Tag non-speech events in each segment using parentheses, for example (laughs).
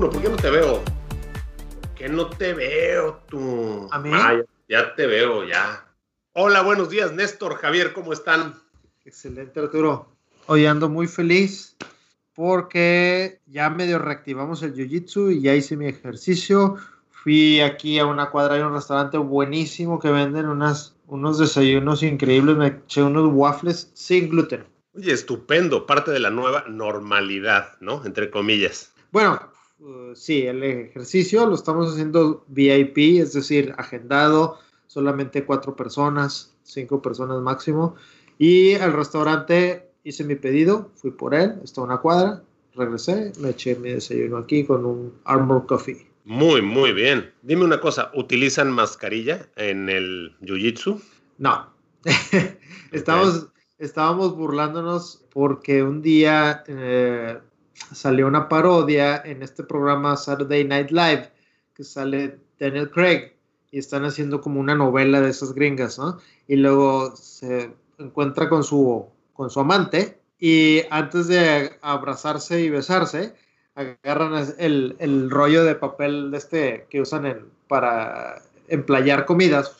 1, ¿por qué no te veo? ¿Qué no te veo tú? ¿A mí? Ah, ya, ya te veo, ya. Hola, buenos días, Néstor, Javier, ¿cómo están? Excelente, Arturo. Hoy ando muy feliz porque ya medio reactivamos el jiu-jitsu y ya hice mi ejercicio. Fui aquí a una cuadra y un restaurante buenísimo que venden unas, unos desayunos increíbles. Me eché unos waffles sin gluten. Oye, estupendo, parte de la nueva normalidad, ¿no? Entre comillas. Bueno, uh, sí, el ejercicio lo estamos haciendo VIP, es decir, agendado, solamente cuatro personas, cinco personas máximo. Y el restaurante hice mi pedido, fui por él, está a una cuadra, regresé, me eché mi desayuno aquí con un Armor Coffee. Muy, muy bien. Dime una cosa, ¿utilizan mascarilla en el Jiu-Jitsu? No, (laughs) estamos, estábamos burlándonos porque un día eh, salió una parodia en este programa Saturday Night Live que sale Daniel Craig y están haciendo como una novela de esas gringas, ¿no? Y luego se encuentra con su, con su amante y antes de abrazarse y besarse, agarran el, el rollo de papel de este que usan en, para emplayar comidas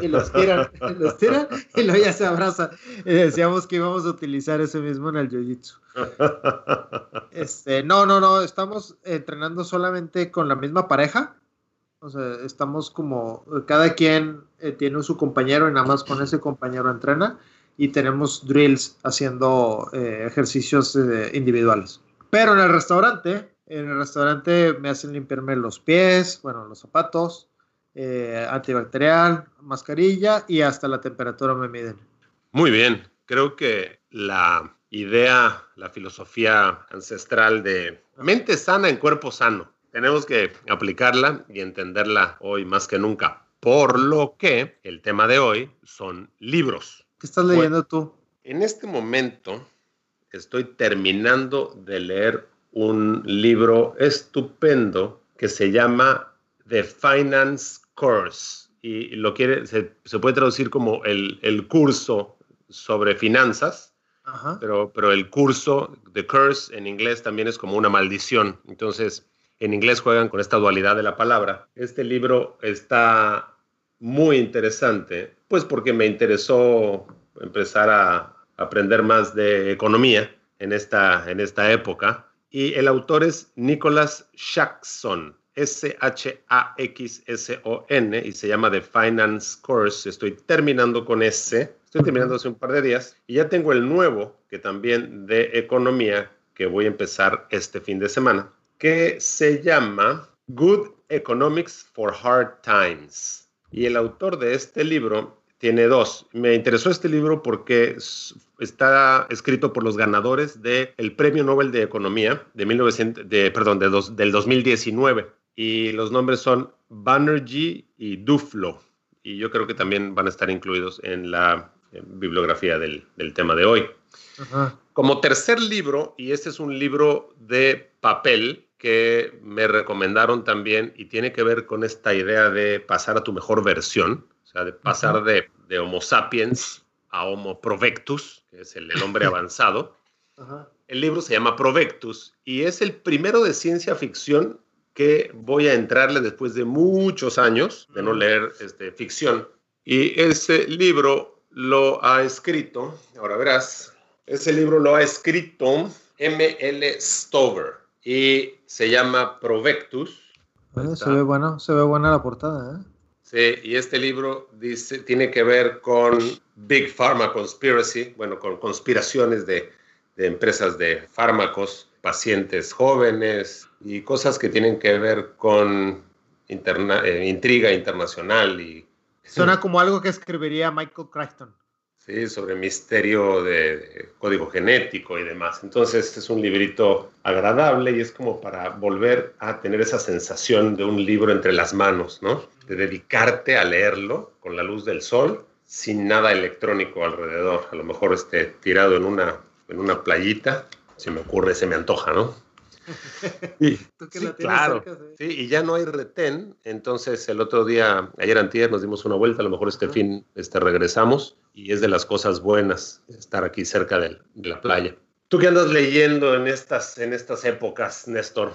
y los tiran, los (laughs) tiran y luego ya se abraza. Y decíamos que íbamos a utilizar ese mismo en el jiu-jitsu. Este, no, no, no, estamos entrenando solamente con la misma pareja. O sea, estamos como, cada quien eh, tiene su compañero y nada más con ese compañero entrena y tenemos drills haciendo eh, ejercicios eh, individuales. Pero en el restaurante, en el restaurante me hacen limpiarme los pies, bueno, los zapatos, eh, antibacterial, mascarilla y hasta la temperatura me miden. Muy bien, creo que la idea, la filosofía ancestral de mente sana en cuerpo sano, tenemos que aplicarla y entenderla hoy más que nunca. Por lo que el tema de hoy son libros. ¿Qué estás leyendo tú? En este momento estoy terminando de leer un libro estupendo que se llama The Finance Course y lo quiere, se, se puede traducir como el, el curso sobre finanzas, Ajá. pero, pero el curso, The Curse en inglés también es como una maldición. Entonces, en inglés juegan con esta dualidad de la palabra. Este libro está muy interesante, pues porque me interesó empezar a aprender más de economía en esta, en esta época. Y el autor es Nicholas Shackson, S-H-A-X-S-O-N, y se llama The Finance Course. Estoy terminando con ese, estoy terminando hace un par de días, y ya tengo el nuevo, que también de economía, que voy a empezar este fin de semana, que se llama Good Economics for Hard Times. Y el autor de este libro tiene dos. Me interesó este libro porque está escrito por los ganadores del Premio Nobel de Economía de 1900, de, perdón, de del 2019. Y los nombres son Banerjee y Duflo. Y yo creo que también van a estar incluidos en la en bibliografía del, del, tema de hoy. Ajá. Como tercer libro, y este es un libro de papel, que me recomendaron también y tiene que ver con esta idea de pasar a tu mejor versión, o sea, de pasar de, de, Homo sapiens a Homo provectus, que es el, el hombre (laughs) avanzado. El libro se llama Provectus y es el primero de ciencia ficción que voy a entrarle después de muchos años de no leer este, ficción. Y ese libro lo ha escrito, ahora verás, ese libro lo ha escrito M.L. Stover y se llama Provectus. Bueno, se ve bueno, se ve buena la portada, ¿eh? Sí, y este libro dice, tiene que ver con Big Pharma Conspiracy, bueno, con conspiraciones de, de empresas de fármacos, pacientes jóvenes y cosas que tienen que ver con interna, eh, intriga internacional y (laughs) Suena como algo que escribiría Michael Crichton. Sí, sobre misterio de, código genético y demás. Entonces es un librito agradable y es como para volver a tener esa sensación de un libro entre las manos, ¿no? De dedicarte a leerlo con la luz del sol, sin nada electrónico alrededor. A lo mejor esté tirado en una, en una playita, se me ocurre, se me antoja, ¿no? (laughs) Sí, claro. Sí, y ya no hay retén. Entonces, el otro día, ayer antier, nos dimos una vuelta. A lo mejor este fin este, regresamos. Y es de las cosas buenas estar aquí cerca de, la playa. ¿Tú qué andas leyendo en estas, en estas épocas, Néstor?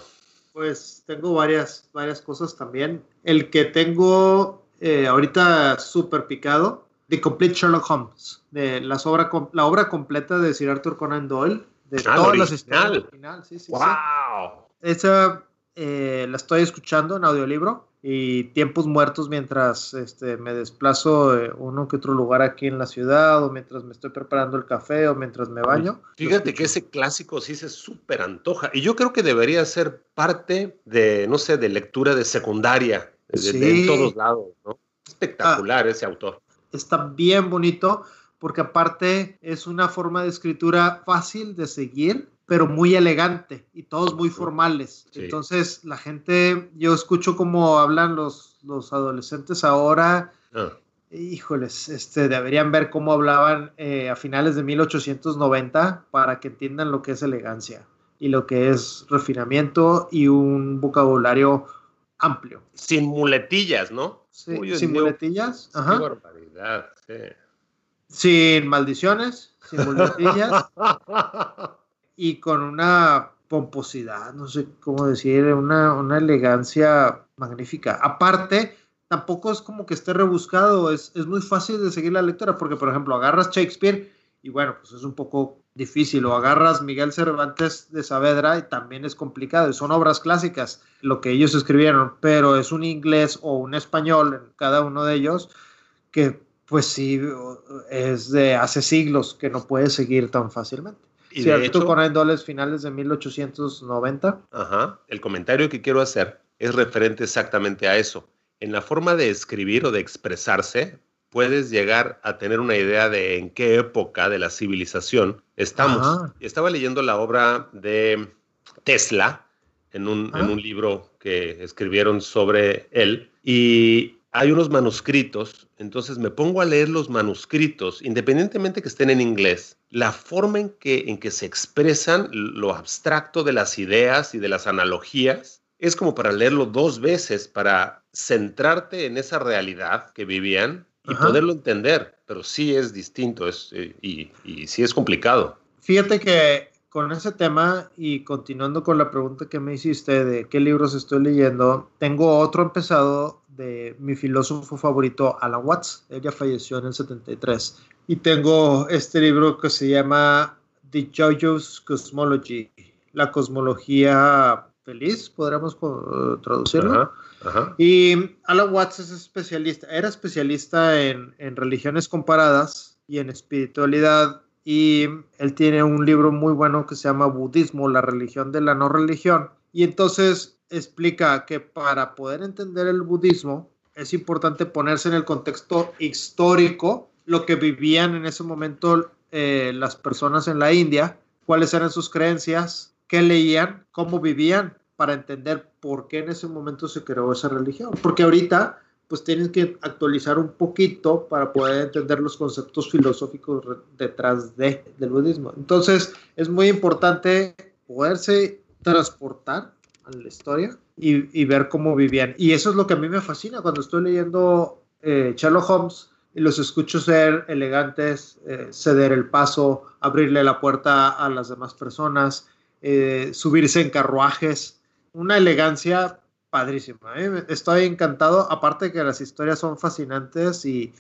Pues tengo varias, varias cosas también. El que tengo eh, ahorita súper picado, The Complete Sherlock Holmes, de las obra, la obra completa de Sir Arthur Conan Doyle de ah, todas las historias. sí, sí, wow. Esa eh, la estoy escuchando en audiolibro y tiempos muertos mientras este, me desplazo de uno que otro lugar aquí en la ciudad o mientras me estoy preparando el café o mientras me baño. Fíjate que ese clásico sí se súper antoja y yo creo que debería ser parte de, no sé, de lectura de secundaria, de, en todos lados, ¿no? Espectacular ah, ese autor. Está bien bonito porque aparte es una forma de escritura fácil de seguir, pero muy elegante y todos muy formales. Entonces, la gente, yo escucho cómo hablan los, los adolescentes ahora. Ah. Híjoles, este, deberían ver cómo hablaban eh, a finales de 1890 para que entiendan lo que es elegancia y lo que es refinamiento y un vocabulario amplio. Sin muletillas, ¿no? Sí, sin muletillas. Ajá. Qué barbaridad, sí sin maldiciones, sin muletillas (laughs) y con una pomposidad, no sé cómo decir, una, una, elegancia magnífica. Aparte, tampoco es como que esté rebuscado, es, es muy fácil de seguir la lectura, porque por ejemplo, agarras Shakespeare y bueno, pues es un poco difícil, o agarras Miguel Cervantes de Saavedra y también es complicado, son obras clásicas lo que ellos escribieron, pero es un inglés o un español en cada uno de ellos que pues sí, es de hace siglos que no puede seguir tan fácilmente. Y de hecho, con Doles finales de 1890. Ajá. El comentario que quiero hacer es referente exactamente a eso. En la forma de escribir o de expresarse, puedes llegar a tener una idea de en qué época de la civilización estamos. Estaba leyendo la obra de Tesla en un, en un libro que escribieron sobre él y hay unos manuscritos, entonces me pongo a leer los manuscritos, independientemente que estén en inglés, la forma en que, en que se expresan lo abstracto de las ideas y de las analogías, es como para leerlo dos veces, para centrarte en esa realidad que vivían y poderlo entender, pero sí es distinto es, eh, y, y sí es complicado. Fíjate que con ese tema y continuando con la pregunta que me hiciste de qué libros estoy leyendo, tengo otro empezado de mi filósofo favorito, Alan Watts. Ella falleció en el 73. Y tengo este libro que se llama The Jojo's Cosmology, la cosmología feliz, podríamos traducirlo. Y Alan Watts es especialista, era especialista en, en religiones comparadas y en espiritualidad y él tiene un libro muy bueno que se llama Budismo, la religión de la no religión. Y entonces explica que para poder entender el budismo es importante ponerse en el contexto histórico, lo que vivían en ese momento eh, las personas en la India, cuáles eran sus creencias, qué leían, cómo vivían, para entender por qué en ese momento se creó esa religión. Porque ahorita pues tienes que actualizar un poquito para poder entender los conceptos filosóficos detrás de, del budismo. Entonces, es muy importante poderse transportar a la historia y, ver cómo vivían. Y eso es lo que a mí me fascina cuando estoy leyendo eh, Sherlock Holmes y los escucho ser elegantes, eh, ceder el paso, abrirle la puerta a las demás personas, eh, subirse en carruajes. Una elegancia padrísima. ¿eh? Estoy encantado. Aparte que las historias son fascinantes y,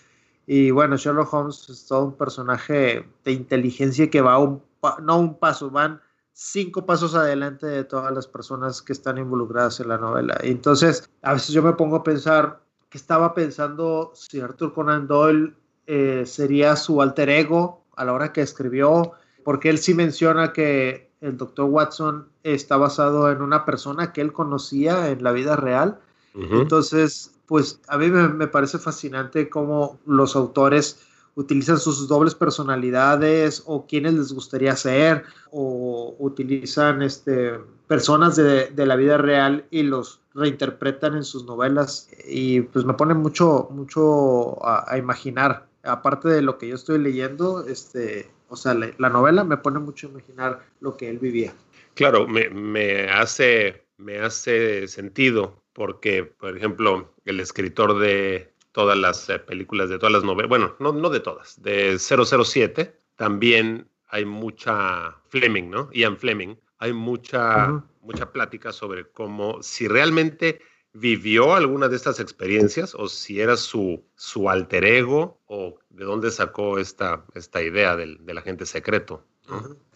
y, bueno, Sherlock Holmes es todo un personaje de inteligencia que va un, no un paso, van cinco pasos adelante de todas las personas que están involucradas en la novela. Entonces, a veces yo me pongo a pensar que estaba pensando si Arthur Conan Doyle eh, sería su alter ego a la hora que escribió, porque él sí menciona que el doctor Watson está basado en una persona que él conocía en la vida real. Entonces, pues a mí me, parece fascinante cómo los autores utilizan sus dobles personalidades o quienes les gustaría ser o utilizan este, personas de, de, la vida real y los reinterpretan en sus novelas y pues me pone mucho, mucho a, imaginar. Aparte de lo que yo estoy leyendo, este, o sea, la, la novela me pone mucho a imaginar lo que él vivía. Claro, me, me, hace, me hace sentido porque, por ejemplo, el escritor de todas las eh, películas, de todas las novelas, bueno, no, no de todas, de 007, también hay mucha Fleming, ¿no? Ian Fleming, hay mucha, mucha plática sobre cómo, si realmente vivió alguna de estas experiencias o si era su, su alter ego o de dónde sacó esta, esta idea del, del agente secreto.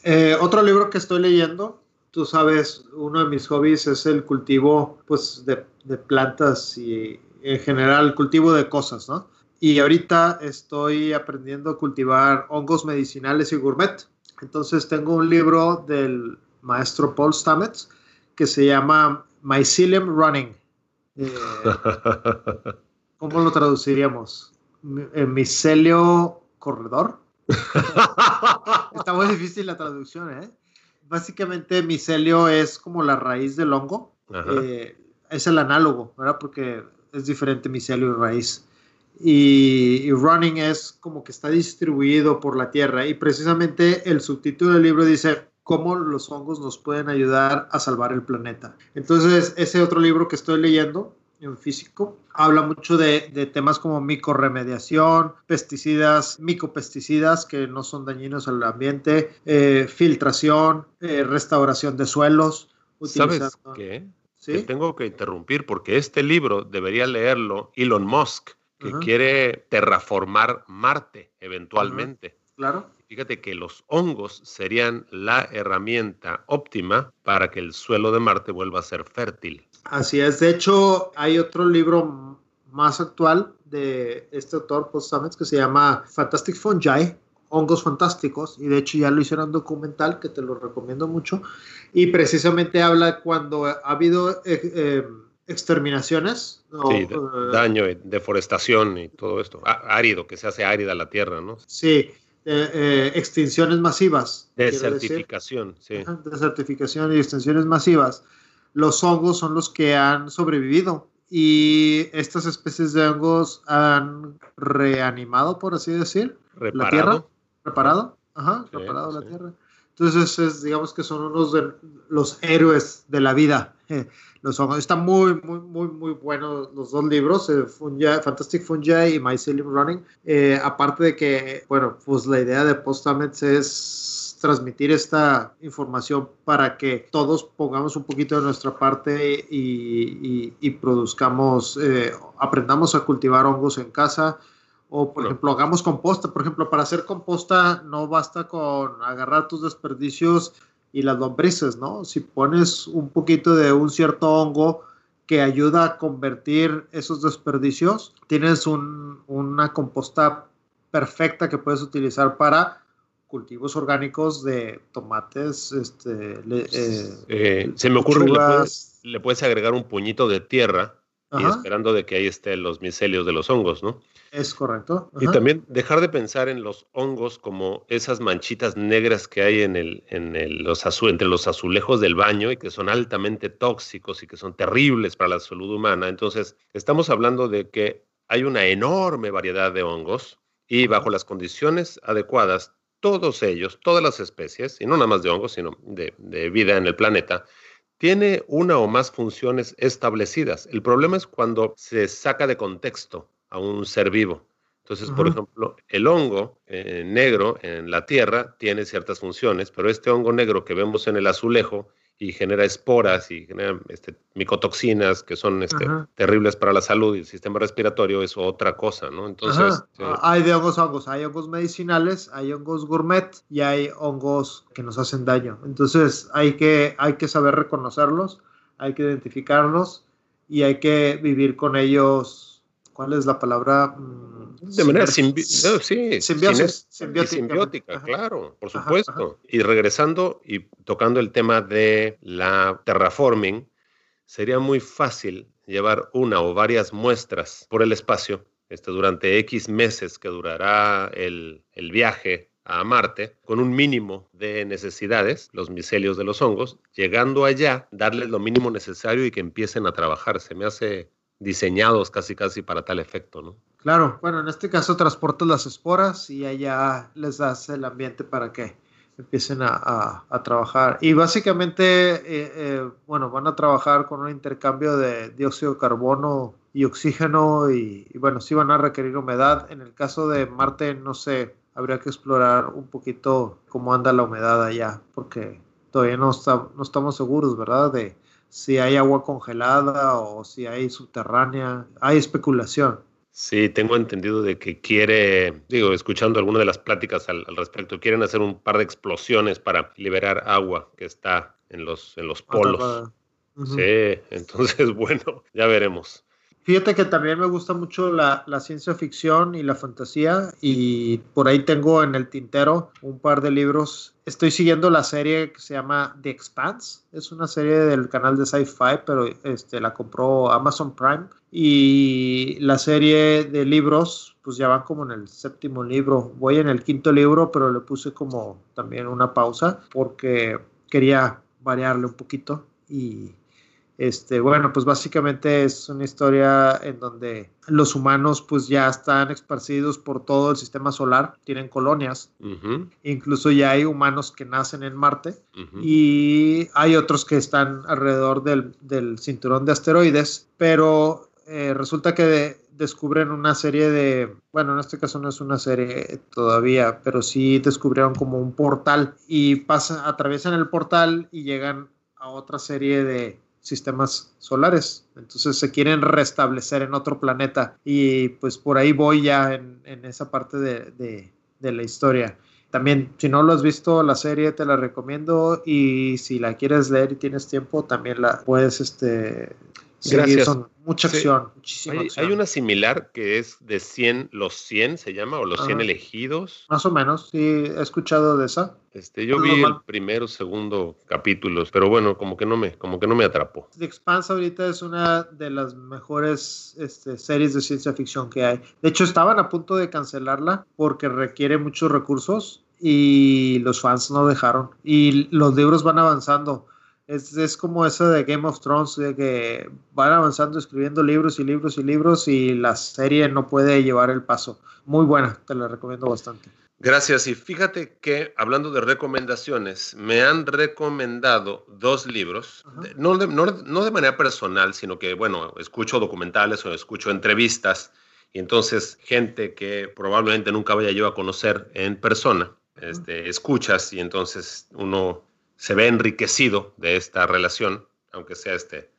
Eh, otro libro que estoy leyendo, tú sabes, uno de mis hobbies es el cultivo pues, de, de plantas y en general cultivo de cosas, ¿no? Y ahorita estoy aprendiendo a cultivar hongos medicinales y gourmet. Entonces tengo un libro del maestro Paul Stamets que se llama Mycelium Running. Eh, ¿Cómo lo traduciríamos? ¿Micelio corredor? Está muy difícil la traducción, ¿eh? Básicamente micelio es como la raíz del hongo. Eh, es el análogo, ¿verdad? Porque es diferente micelio y raíz. Y, running es como que está distribuido por la tierra. Y precisamente el subtítulo del libro dice cómo los hongos nos pueden ayudar a salvar el planeta. Entonces, ese otro libro que estoy leyendo en físico habla mucho de, de temas como micorremediación, pesticidas, micopesticidas que no son dañinos al ambiente, eh, filtración, eh, restauración de suelos. ¿Sabes qué? tengo que interrumpir porque este libro debería leerlo Elon Musk, que quiere terraformar Marte eventualmente. Claro. Fíjate que los hongos serían la herramienta óptima para que el suelo de Marte vuelva a ser fértil. Así es. De hecho, hay otro libro más actual de este autor, Paul que se llama Fantastic Fungi, hongos fantásticos, y de hecho ya lo hicieron documental, que te lo recomiendo mucho, y precisamente habla cuando ha habido eh, eh, exterminaciones. sí, eh, daño, deforestación y todo esto. árido, que se hace árida la tierra, ¿no? Sí, extinciones masivas. Desertificación, sí. Desertificación y extinciones masivas. Los hongos son los que han sobrevivido y estas especies de hongos han reanimado, por así decir, la tierra. Reparado, ajá, reparado la tierra. Entonces, es, digamos que son unos de los héroes de la vida. Los Están muy, muy, muy, muy buenos los dos libros, eh, Fantastic Fungi y Mycelium Running. Eh, aparte de que, bueno, pues la idea de Postamets es transmitir esta información para que todos pongamos un poquito de nuestra parte y, y, produzcamos, eh, aprendamos a cultivar hongos en casa, o, por ejemplo, hagamos composta. Por ejemplo, para hacer composta no basta con agarrar tus desperdicios y las lombrices, ¿no? Si pones un poquito de un cierto hongo que ayuda a convertir esos desperdicios, tienes una composta perfecta que puedes utilizar para cultivos orgánicos de tomates, este, eh, eh, se me ocurre que le puedes, agregar un puñito de tierra y esperando de que ahí estén los micelios de los hongos, ¿no? Es correcto. Y también dejar de pensar en los hongos como esas manchitas negras que hay en el, en los entre los azulejos del baño y que son altamente tóxicos y que son terribles para la salud humana. Entonces, estamos hablando de que hay una enorme variedad de hongos y bajo las condiciones adecuadas, todos ellos, todas las especies, y no nada más de hongos, sino de, de vida en el planeta, tiene una o más funciones establecidas. El problema es cuando se saca de contexto a un ser vivo. Entonces, por ejemplo, el hongo eh, negro en la tierra tiene ciertas funciones, pero este hongo negro que vemos en el azulejo y genera esporas y genera este, micotoxinas que son este, terribles para la salud y el sistema respiratorio es otra cosa, ¿no? Entonces... Hay de hongos hongos, hay hongos medicinales, hay hongos gourmet y hay hongos que nos hacen daño. Entonces hay que, hay que saber reconocerlos, hay que identificarlos y hay que vivir con ellos ¿cuál es la palabra? Mm, de manera sí, simbiótica, claro, por supuesto. Y regresando y tocando el tema de la terraforming, sería muy fácil llevar una o varias muestras por el espacio este, durante X meses que durará el, el viaje a Marte con un mínimo de necesidades, los micelios de los hongos, llegando allá, darles lo mínimo necesario y que empiecen a trabajar. Se me hace diseñados casi casi para tal efecto, ¿no? Claro, bueno, en este caso transportas las esporas y allá les das el ambiente para que empiecen a, trabajar. Y básicamente, eh, eh, bueno, van a trabajar con un intercambio de dióxido de carbono y oxígeno y, y, bueno, sí van a requerir humedad. En el caso de Marte, no sé, habría que explorar un poquito cómo anda la humedad allá, porque todavía no, está, no estamos seguros, ¿verdad? De si hay agua congelada o si hay subterránea. Hay especulación. Sí, tengo entendido de que quiere, digo, escuchando alguna de las pláticas al, respecto, quieren hacer un par de explosiones para liberar agua que está en los, en los polos. Sí, entonces, (laughs) bueno, ya veremos. Fíjate que también me gusta mucho la, ciencia ficción y la fantasía y por ahí tengo en el tintero un par de libros. Estoy siguiendo la serie que se llama The Expanse. Es una serie del canal de Sci-Fi, pero este, la compró Amazon Prime. Y la serie de libros, pues ya van como en el séptimo libro. Voy en el quinto libro, pero le puse como también una pausa porque quería variarle un poquito y este, bueno, pues básicamente es una historia en donde los humanos pues ya están esparcidos por todo el sistema solar, tienen colonias, incluso ya hay humanos que nacen en Marte y hay otros que están alrededor del, cinturón de asteroides, pero eh, resulta que descubren una serie de, bueno, en este caso no es una serie todavía, pero sí descubrieron como un portal y pasan, atraviesan el portal y llegan a otra serie de sistemas solares. Entonces se quieren restablecer en otro planeta y pues por ahí voy ya en, esa parte de, de, la historia. También, si no lo has visto, la serie te la recomiendo y si la quieres leer y tienes tiempo, también la puedes este, Gracias. mucha acción, hay, una similar que es de 100, los 100 se llama, o los 100 elegidos. Más o menos, sí, he escuchado de esa. Este, yo vi el primero, segundo capítulos, pero bueno, como que no me, como que no me atrapó. The Expanse ahorita es una de las mejores este, series de ciencia ficción que hay. De hecho, estaban a punto de cancelarla porque requiere muchos recursos y los fans no dejaron. Y los libros van avanzando es, como eso de Game of Thrones, de que van avanzando escribiendo libros y libros y libros y la serie no puede llevar el paso. Muy buena, te la recomiendo bastante. Gracias. Y fíjate que hablando de recomendaciones, me han recomendado dos libros, no de, no, de, manera personal, sino que, bueno, escucho documentales o escucho entrevistas y entonces gente que probablemente nunca vaya yo a conocer en persona, este, escuchas y entonces uno se ve enriquecido de esta relación, aunque sea este,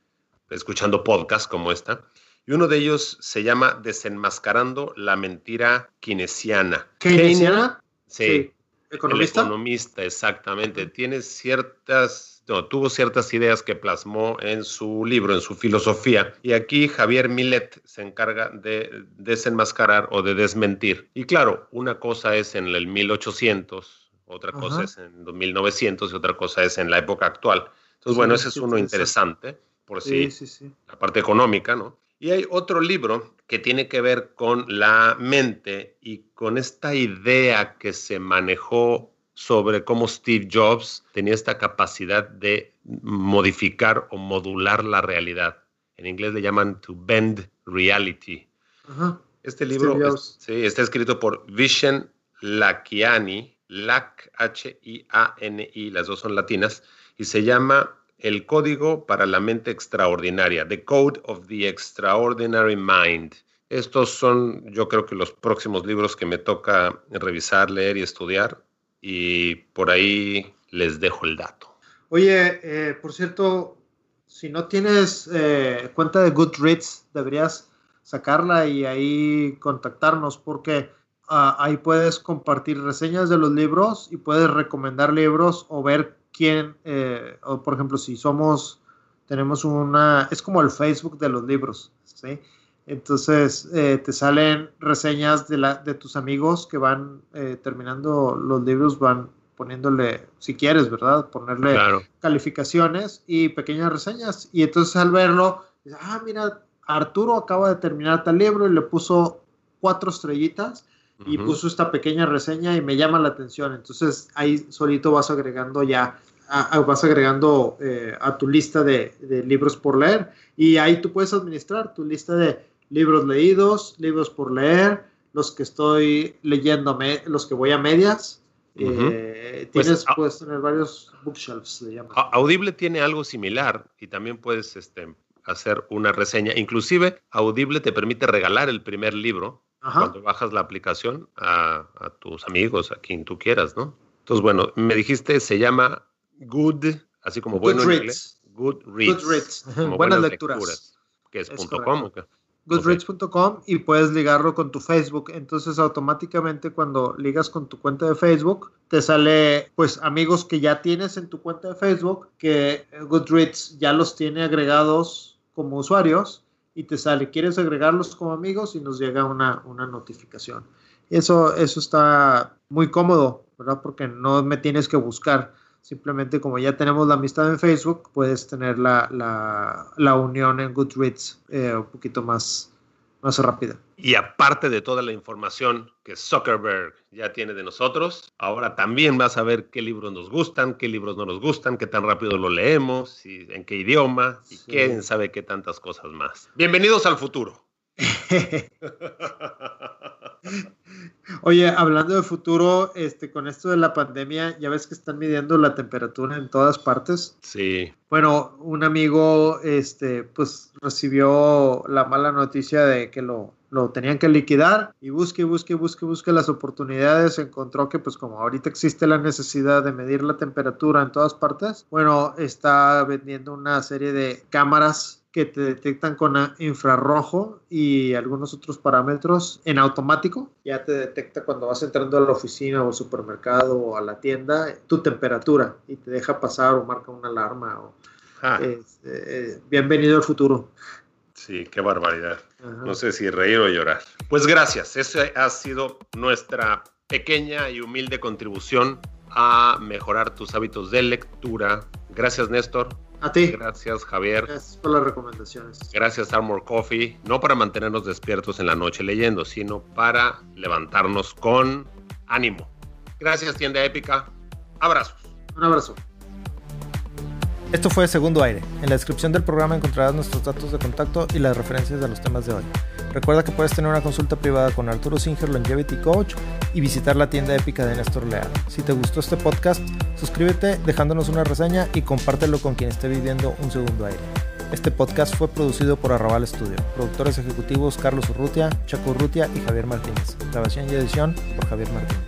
escuchando podcasts como esta. Y uno de ellos se llama Desenmascarando la mentira keynesiana. ¿Keynesiana? Sí. ¿Economista? economista, exactamente. Tiene ciertas, no, tuvo ciertas ideas que plasmó en su libro, en su filosofía. Y aquí Javier Millet se encarga de desenmascarar o de desmentir. Y claro, una cosa es en el 1800 otra cosa es en 1900 y otra cosa es en la época actual. Entonces, bueno, ese es uno interesante, por sí, sí, la parte económica, ¿no? Y hay otro libro que tiene que ver con la mente y con esta idea que se manejó sobre cómo Steve Jobs tenía esta capacidad de modificar o modular la realidad. En inglés le llaman to bend reality. Este libro sí, está escrito por Vishen Lakiani LAC, H-I-A-N-I, las dos son latinas, y se llama El Código para la Mente Extraordinaria, The Code of the Extraordinary Mind. Estos son, yo creo que los próximos libros que me toca revisar, leer y estudiar, y por ahí les dejo el dato. Oye, eh, por cierto, si no tienes eh, cuenta de Goodreads, deberías sacarla y ahí contactarnos porque Ah, ahí puedes compartir reseñas de los libros y puedes recomendar libros o ver quién, eh, o por ejemplo, si somos, tenemos una, es como el Facebook de los libros, ¿sí? Entonces eh, te salen reseñas de, la, de tus amigos que van eh, terminando los libros, van poniéndole, si quieres, ¿verdad? Ponerle calificaciones y pequeñas reseñas. Y entonces al verlo, ah, mira, Arturo acaba de terminar tal libro y le puso cuatro estrellitas y puso esta pequeña reseña y me llama la atención. Entonces ahí solito vas agregando ya, vas agregando eh, a tu lista de, libros por leer y ahí tú puedes administrar tu lista de libros leídos, libros por leer, los que estoy leyendo, los que voy a medias. Eh, pues, tienes, puedes tener varios bookshelves, llama. Audible tiene algo similar y también puedes este, hacer una reseña. Inclusive, Audible te permite regalar el primer libro cuando bajas la aplicación a, tus amigos, a quien tú quieras, ¿no? Entonces, bueno, me dijiste, se llama Good, así como bueno en inglés. Good Reads. buenas, lecturas. Que es, .com. Goodreads.com y puedes ligarlo con tu Facebook. Entonces automáticamente cuando ligas con tu cuenta de Facebook, te sale pues amigos que ya tienes en tu cuenta de Facebook, que Goodreads ya los tiene agregados como usuarios y te sale, ¿quieres agregarlos como amigos? Y nos llega una, una notificación. Eso, eso está muy cómodo, ¿verdad? Porque no me tienes que buscar. Simplemente como ya tenemos la amistad en Facebook, puedes tener la, la, la unión en Goodreads eh, un poquito más, más rápida. Y aparte de toda la información que Zuckerberg ya tiene de nosotros, ahora también vas a ver qué libros nos gustan, qué libros no nos gustan, qué tan rápido lo leemos, y en qué idioma, y quién sabe qué tantas cosas más. Bienvenidos al futuro. (laughs) Oye, hablando de futuro, este, con esto de la pandemia, ya ves que están midiendo la temperatura en todas partes. Sí. Bueno, un amigo, este, pues recibió la mala noticia de que lo, lo tenían que liquidar y busque, busque, busque, busque las oportunidades. Encontró que, pues, como ahorita existe la necesidad de medir la temperatura en todas partes, bueno, está vendiendo una serie de cámaras que te detectan con infrarrojo y algunos otros parámetros en automático. Ya te detecta cuando vas entrando a la oficina o al supermercado o a la tienda tu temperatura y te deja pasar o marca una alarma. O, ah. eh, bienvenido al futuro. Sí, qué barbaridad. No sé si reír o llorar. Pues gracias. Esa ha sido nuestra pequeña y humilde contribución a mejorar tus hábitos de lectura. Gracias, Néstor. A ti. Gracias, Javier. Gracias por las recomendaciones. Gracias, Armor Coffee. No para mantenernos despiertos en la noche leyendo, sino para levantarnos con ánimo. Gracias, tienda épica. Abrazos. Un abrazo. Esto fue Segundo Aire. En la descripción del programa encontrarás nuestros datos de contacto y las referencias de los temas de hoy. Recuerda que puedes tener una consulta privada con Arturo Singer Longevity Coach y visitar la tienda épica de Néstor Leal. Si te gustó este podcast, suscríbete dejándonos una reseña y compártelo con quien esté viviendo un segundo aire. Este podcast fue producido por Arrabal Studio. Productores ejecutivos Carlos Urrutia, Chaco Urrutia y Javier Martínez. Grabación y edición por Javier Martínez.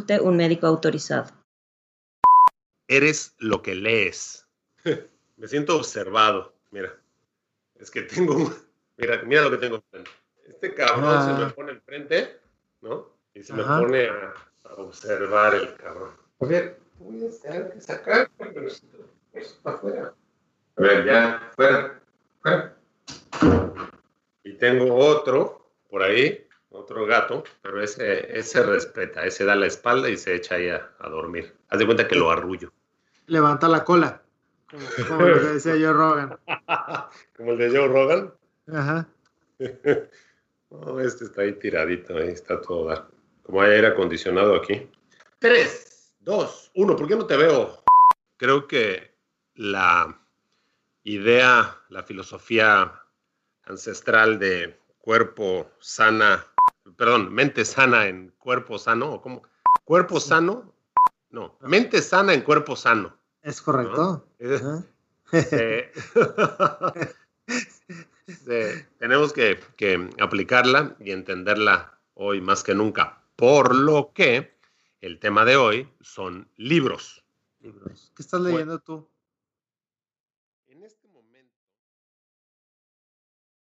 un médico autorizado. Eres lo que lees. (laughs) Me siento observado. Mira, es que tengo, mira, mira lo que tengo enfrente. Este cabrón se me ah. pone enfrente, ¿no? Y se me pone a, observar el cabrón. A ver, voy a tener que sacar, pero es para afuera. A ver, ya, fuera, fuera. Y tengo otro por ahí otro gato, pero ese, ese respeta, ese da la espalda y se echa ahí a, dormir. Haz de cuenta que lo arrullo. Levanta la cola, como, el que decía Joe Rogan. (laughs) como el de Joe Rogan. Ajá. (laughs) este está ahí tiradito, ahí está todo Como hay aire acondicionado aquí. Tres, dos, uno, ¿por qué no te veo? Creo que la idea, la filosofía ancestral de cuerpo sana, perdón, mente sana en cuerpo sano, o como cuerpo sano, no, mente sana en cuerpo sano. Es correcto. (laughs) tenemos que, que aplicarla y entenderla hoy más que nunca. Por lo que el tema de hoy son libros. Libros. ¿Qué estás leyendo tú? Este